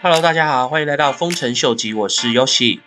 Hello，大家好，欢迎来到丰臣秀吉，我是 Yoshi。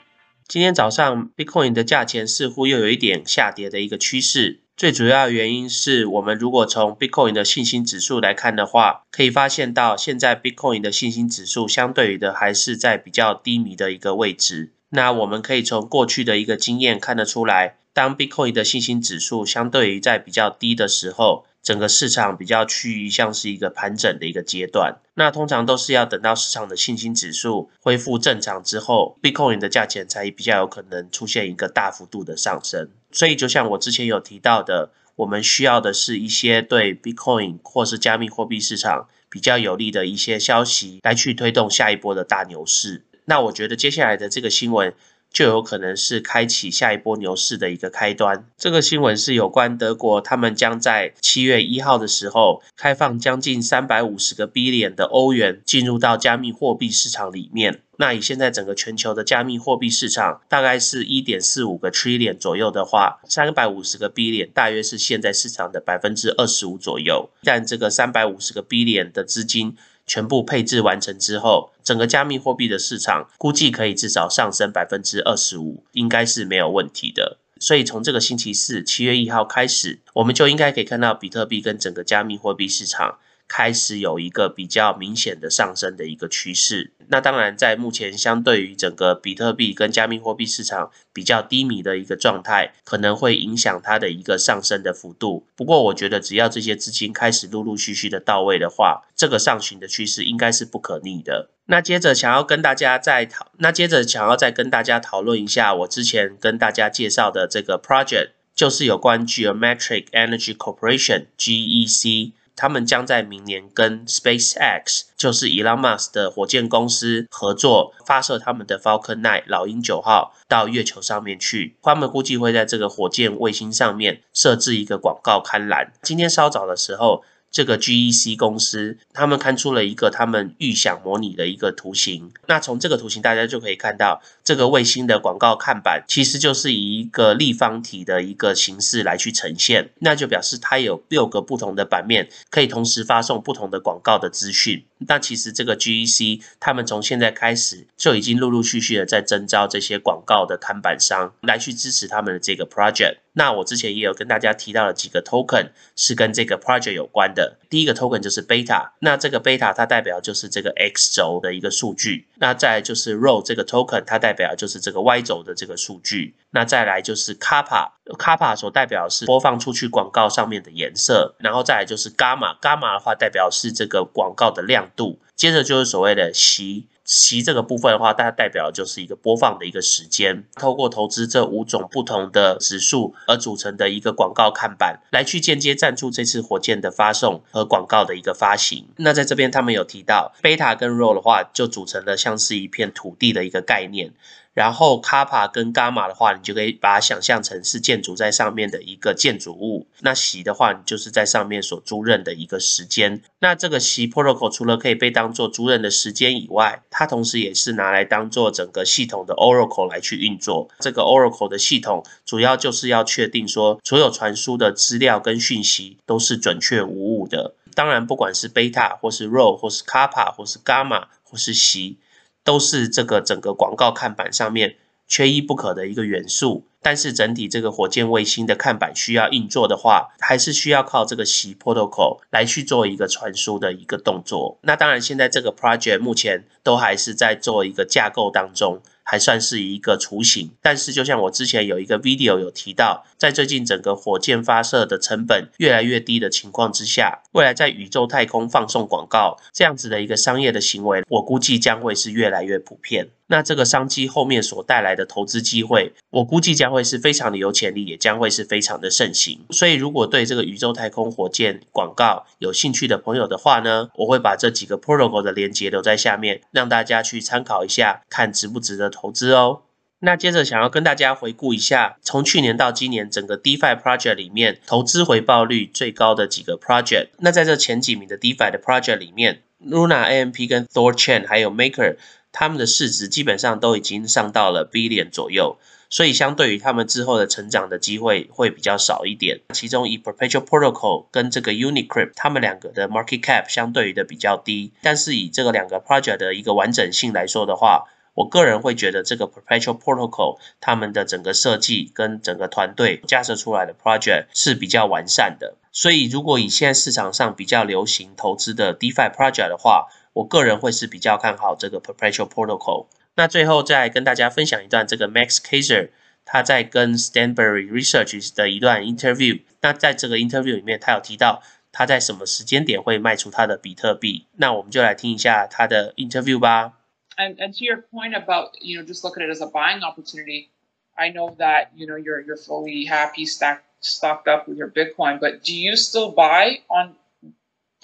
今天早上 Bitcoin 的价钱似乎又有一点下跌的一个趋势，最主要原因是我们如果从 Bitcoin 的信心指数来看的话，可以发现到现在 Bitcoin 的信心指数相对于的还是在比较低迷的一个位置。那我们可以从过去的一个经验看得出来，当 Bitcoin 的信心指数相对于在比较低的时候，整个市场比较趋于像是一个盘整的一个阶段，那通常都是要等到市场的信心指数恢复正常之后，Bitcoin 的价钱才比较有可能出现一个大幅度的上升。所以就像我之前有提到的，我们需要的是一些对 Bitcoin 或是加密货币市场比较有利的一些消息，来去推动下一波的大牛市。那我觉得接下来的这个新闻。就有可能是开启下一波牛市的一个开端。这个新闻是有关德国，他们将在七月一号的时候开放将近三百五十个 billion 的欧元进入到加密货币市场里面。那以现在整个全球的加密货币市场大概是一点四五个 trillion 左右的话，三百五十个 billion 大约是现在市场的百分之二十五左右。但这个三百五十个 billion 的资金。全部配置完成之后，整个加密货币的市场估计可以至少上升百分之二十五，应该是没有问题的。所以从这个星期四七月一号开始，我们就应该可以看到比特币跟整个加密货币市场。开始有一个比较明显的上升的一个趋势。那当然，在目前相对于整个比特币跟加密货币市场比较低迷的一个状态，可能会影响它的一个上升的幅度。不过，我觉得只要这些资金开始陆陆续续的到位的话，这个上行的趋势应该是不可逆的。那接着想要跟大家再讨，那接着想要再跟大家讨论一下，我之前跟大家介绍的这个 project，就是有关 Geometric Energy Corporation（GEC）。他们将在明年跟 SpaceX，就是 Elon Musk 的火箭公司合作，发射他们的 Falcon 9老鹰九号到月球上面去。他们估计会在这个火箭卫星上面设置一个广告刊栏。今天稍早的时候。这个 GEC 公司，他们看出了一个他们预想模拟的一个图形。那从这个图形，大家就可以看到，这个卫星的广告看板其实就是以一个立方体的一个形式来去呈现。那就表示它有六个不同的版面，可以同时发送不同的广告的资讯。那其实这个 GEC 他们从现在开始就已经陆陆续续的在征招这些广告的看板商来去支持他们的这个 project。那我之前也有跟大家提到了几个 token 是跟这个 project 有关的。第一个 token 就是 beta，那这个 beta 它代表就是这个 x 轴的一个数据。那再就是 row 这个 token，它代表就是这个 y 轴的这个数据。那再来就是 kappa，kappa 所代表是播放出去广告上面的颜色。然后再来就是 gamma，gamma 的话代表是这个广告的亮度。接着就是所谓的 c。其这个部分的话，它代表的就是一个播放的一个时间。透过投资这五种不同的指数而组成的一个广告看板，来去间接赞助这次火箭的发送和广告的一个发行。那在这边他们有提到，贝塔跟 roll 的话，就组成了像是一片土地的一个概念。然后卡帕跟伽马的话，你就可以把它想象成是建筑在上面的一个建筑物。那席的话，你就是在上面所租赁的一个时间。那这个席 protocol 除了可以被当做租赁的时间以外，它同时也是拿来当做整个系统的 oracle 来去运作。这个 oracle 的系统主要就是要确定说，所有传输的资料跟讯息都是准确无误的。当然，不管是 beta 或是 rho，或是 kappa 或是伽马或是席。都是这个整个广告看板上面缺一不可的一个元素，但是整体这个火箭卫星的看板需要硬做的话，还是需要靠这个 C protocol 来去做一个传输的一个动作。那当然，现在这个 project 目前都还是在做一个架构当中。还算是一个雏形，但是就像我之前有一个 video 有提到，在最近整个火箭发射的成本越来越低的情况之下，未来在宇宙太空放送广告这样子的一个商业的行为，我估计将会是越来越普遍。那这个商机后面所带来的投资机会，我估计将会是非常的有潜力，也将会是非常的盛行。所以，如果对这个宇宙太空火箭广告有兴趣的朋友的话呢，我会把这几个 protocol 的连接留在下面，让大家去参考一下，看值不值得投资哦。那接着想要跟大家回顾一下，从去年到今年整个 DeFi project 里面投资回报率最高的几个 project。那在这前几名的 DeFi 的 project 里面，Luna AMP 跟 Thor Chain 还有 Maker。他们的市值基本上都已经上到了 billion 左右，所以相对于他们之后的成长的机会会比较少一点。其中以 Perpetual Protocol 跟这个 Unicrypt 他们两个的 market cap 相对于的比较低，但是以这个两个 project 的一个完整性来说的话，我个人会觉得这个 Perpetual Protocol 他们的整个设计跟整个团队架设出来的 project 是比较完善的。所以如果以现在市场上比较流行投资的 DeFi project 的话，我个人会是比较看好这个 Perpetual Protocol。那最后再跟大家分享一段这个 Max Kaiser 他在跟 Stanbury Research 的一段 interview。那在这个 interview 里面，他有提到他在什么时间点会卖出他的比特币。那我们就来听一下他的 interview 吧。And and to your point about you know just look at it as a buying opportunity, I know that you know you're you're fully happy stacked stocked up with your Bitcoin, but do you still buy on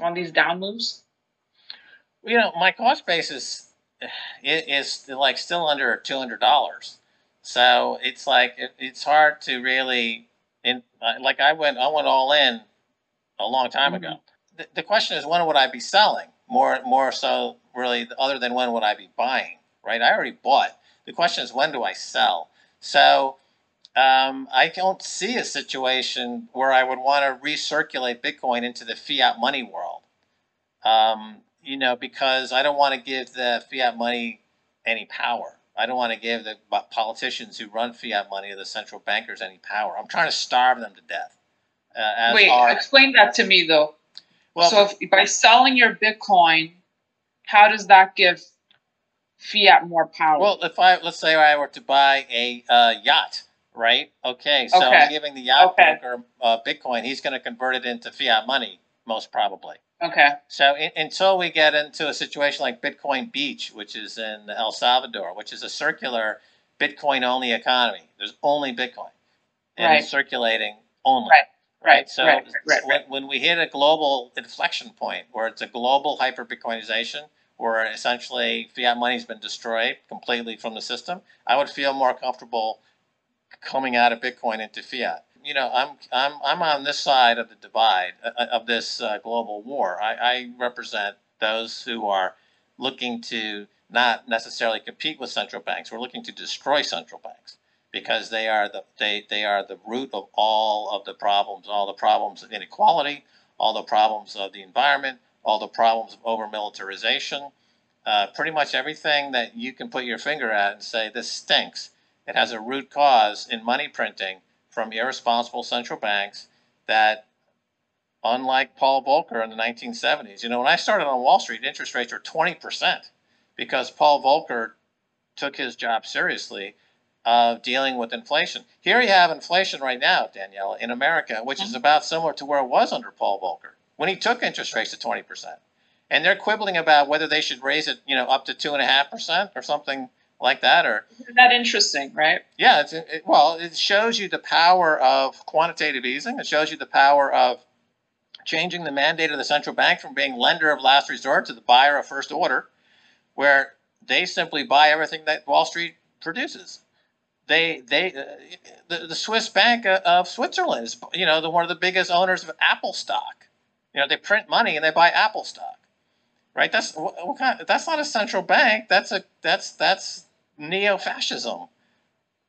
on these down moves? You know, my cost basis is like still under two hundred dollars. So it's like it, it's hard to really, in uh, like I went I went all in a long time mm-hmm. ago. The, the question is when would I be selling? More more so really other than when would I be buying? Right? I already bought. The question is when do I sell? So um, I don't see a situation where I would want to recirculate Bitcoin into the fiat money world. Um, you know, because I don't want to give the fiat money any power. I don't want to give the politicians who run fiat money or the central bankers any power. I'm trying to starve them to death. Uh, Wait, our, explain that to me though. Well, so if, by selling your Bitcoin, how does that give fiat more power? Well, if I let's say I were to buy a uh, yacht, right? Okay, so okay. I'm giving the yacht okay. broker uh, Bitcoin. He's going to convert it into fiat money, most probably. Okay. So in, until we get into a situation like Bitcoin Beach, which is in El Salvador, which is a circular Bitcoin only economy, there's only Bitcoin and right. circulating only. Right. Right. So right, right, when, when we hit a global inflection point where it's a global hyper Bitcoinization, where essentially fiat money's been destroyed completely from the system, I would feel more comfortable coming out of Bitcoin into fiat you know, I'm I'm I'm on this side of the divide uh, uh, of this uh, global war. I, I represent those who are looking to not necessarily compete with central banks. We're looking to destroy central banks because they are the they, they are the root of all of the problems, all the problems of inequality, all the problems of the environment, all the problems of over militarization. Uh, pretty much everything that you can put your finger at and say this stinks. It has a root cause in money printing from irresponsible central banks that, unlike Paul Volcker in the 1970s, you know, when I started on Wall Street, interest rates were 20% because Paul Volcker took his job seriously of dealing with inflation. Here you have inflation right now, Daniela, in America, which is mm-hmm. about similar to where it was under Paul Volcker when he took interest rates to 20%. And they're quibbling about whether they should raise it, you know, up to 2.5% or something like that or? Isn't that interesting right? Yeah it's, it, well it shows you the power of quantitative easing. It shows you the power of changing the mandate of the central bank from being lender of last resort to the buyer of first order where they simply buy everything that wall street produces. They they uh, the, the swiss bank of switzerland is you know the one of the biggest owners of apple stock. You know they print money and they buy apple stock right? That's what, what kind that's not a central bank. That's a that's that's neo-fascism.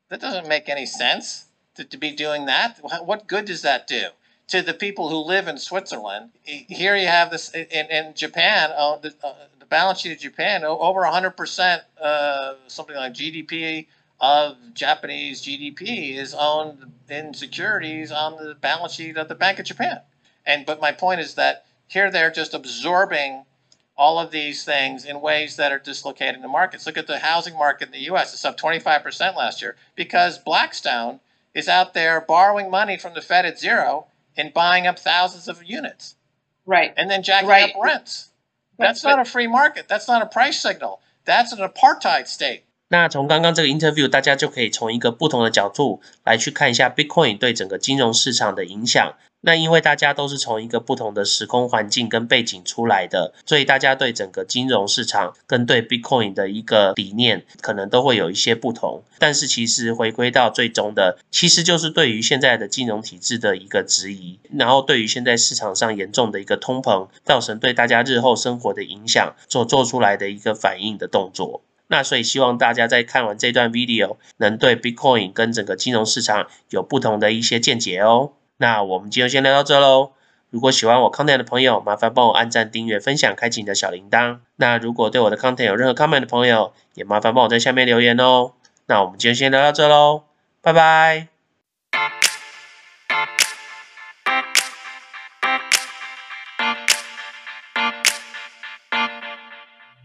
That doesn't make any sense to, to be doing that. What good does that do to the people who live in Switzerland? Here you have this in, in Japan. Uh, the, uh, the balance sheet of Japan over 100%, uh, something like GDP of Japanese GDP is owned in securities on the balance sheet of the Bank of Japan. And but my point is that here they're just absorbing all of these things in ways that are dislocating the markets. Look at the housing market in the US, it's up 25% last year because Blackstone is out there borrowing money from the Fed at zero and buying up thousands of units. Right. And then jacking right. up rents. That's but, not a free market. That's not a price signal. That's an apartheid state. 那从刚刚这个 interview，大家就可以从一个不同的角度来去看一下 Bitcoin 对整个金融市场的影响。那因为大家都是从一个不同的时空环境跟背景出来的，所以大家对整个金融市场跟对 Bitcoin 的一个理念，可能都会有一些不同。但是其实回归到最终的，其实就是对于现在的金融体制的一个质疑，然后对于现在市场上严重的一个通膨造成对大家日后生活的影响所做出来的一个反应的动作。那所以希望大家在看完这段 video，能对 Bitcoin 跟整个金融市场有不同的一些见解哦。那我们今天先聊到这喽。如果喜欢我 content 的朋友，麻烦帮我按赞、订阅、分享、开启你的小铃铛。那如果对我的 content 有任何 comment 的朋友，也麻烦帮我在下面留言哦。那我们今天先聊到这喽，拜拜。